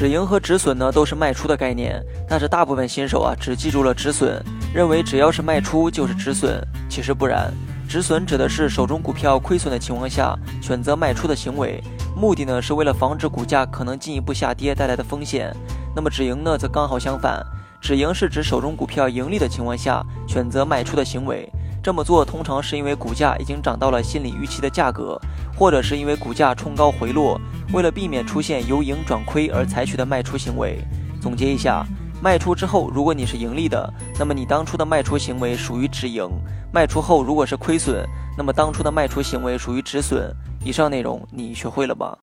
止盈和止损呢，都是卖出的概念，但是大部分新手啊，只记住了止损，认为只要是卖出就是止损，其实不然。止损指的是手中股票亏损的情况下选择卖出的行为，目的呢是为了防止股价可能进一步下跌带来的风险。那么止盈呢，则刚好相反，止盈是指手中股票盈利的情况下选择卖出的行为。这么做通常是因为股价已经涨到了心理预期的价格，或者是因为股价冲高回落，为了避免出现由盈转亏而采取的卖出行为。总结一下。卖出之后，如果你是盈利的，那么你当初的卖出行为属于止盈；卖出后如果是亏损，那么当初的卖出行为属于止损。以上内容你学会了吗？